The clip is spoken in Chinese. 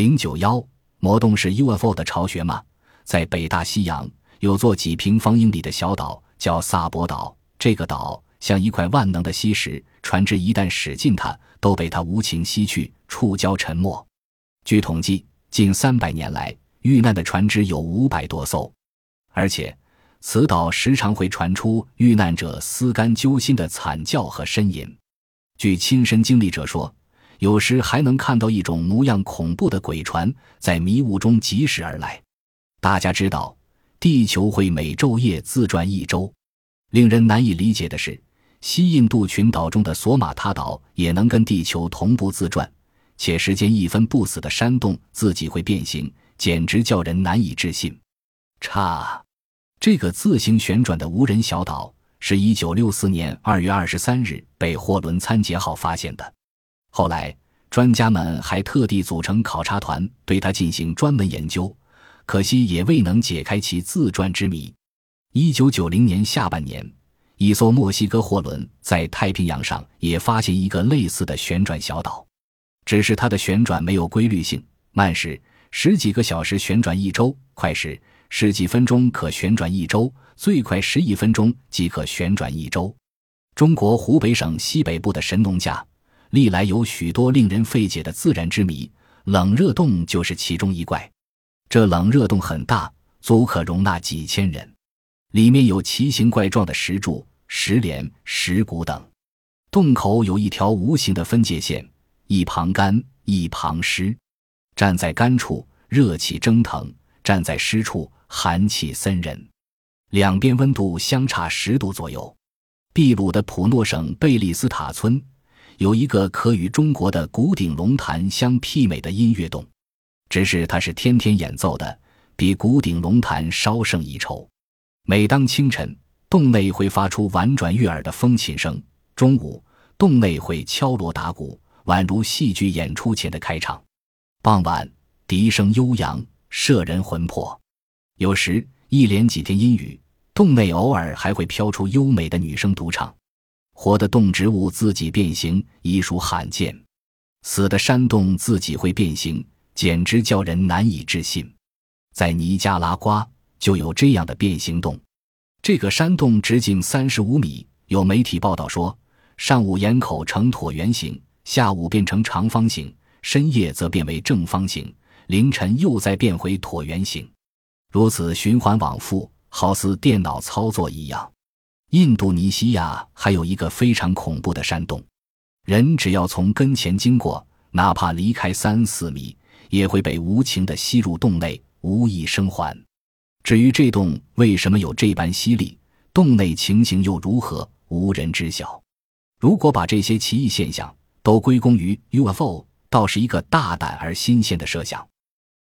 零九幺魔洞是 UFO 的巢穴吗？在北大西洋有座几平方英里的小岛，叫萨博岛。这个岛像一块万能的锡石，船只一旦驶进它，都被它无情吸去，触礁沉没。据统计，近三百年来遇难的船只有五百多艘，而且此岛时常会传出遇难者撕肝揪心的惨叫和呻吟。据亲身经历者说，有时还能看到一种模样恐怖的鬼船在迷雾中疾驶而来。大家知道，地球会每昼夜自转一周。令人难以理解的是，西印度群岛中的索马塔岛也能跟地球同步自转，且时间一分不死的山洞自己会变形，简直叫人难以置信。差，这个自行旋转的无人小岛是一九六四年二月二十三日被货轮参杰号发现的。后来，专家们还特地组成考察团对它进行专门研究，可惜也未能解开其自转之谜。一九九零年下半年，一艘墨西哥货轮在太平洋上也发现一个类似的旋转小岛，只是它的旋转没有规律性，慢时十几个小时旋转一周，快时十几分钟可旋转一周，最快十一分钟即可旋转一周。中国湖北省西北部的神农架，历来有许多令人费解的自然之谜，冷热洞就是其中一怪。这冷热洞很大，足可容纳几千人。里面有奇形怪状的石柱、石帘、石鼓等，洞口有一条无形的分界线，一旁干，一旁湿。站在干处，热气蒸腾；站在湿处，寒气森人。两边温度相差十度左右。秘鲁的普诺省贝利斯塔村有一个可与中国的古顶龙潭相媲美的音乐洞，只是它是天天演奏的，比古顶龙潭稍胜一筹。每当清晨，洞内会发出婉转悦耳的风琴声；中午，洞内会敲锣打鼓，宛如戏剧演出前的开场；傍晚，笛声悠扬，摄人魂魄。有时，一连几天阴雨，洞内偶尔还会飘出优美的女声独唱。活的动植物自己变形，已属罕见；死的山洞自己会变形，简直叫人难以置信。在尼加拉瓜。就有这样的变形洞，这个山洞直径三十五米。有媒体报道说，上午岩口呈椭圆形，下午变成长方形，深夜则变为正方形，凌晨又再变回椭圆形，如此循环往复，好似电脑操作一样。印度尼西亚还有一个非常恐怖的山洞，人只要从跟前经过，哪怕离开三四米，也会被无情地吸入洞内，无一生还。至于这洞为什么有这般吸力，洞内情形又如何，无人知晓。如果把这些奇异现象都归功于 UFO，倒是一个大胆而新鲜的设想。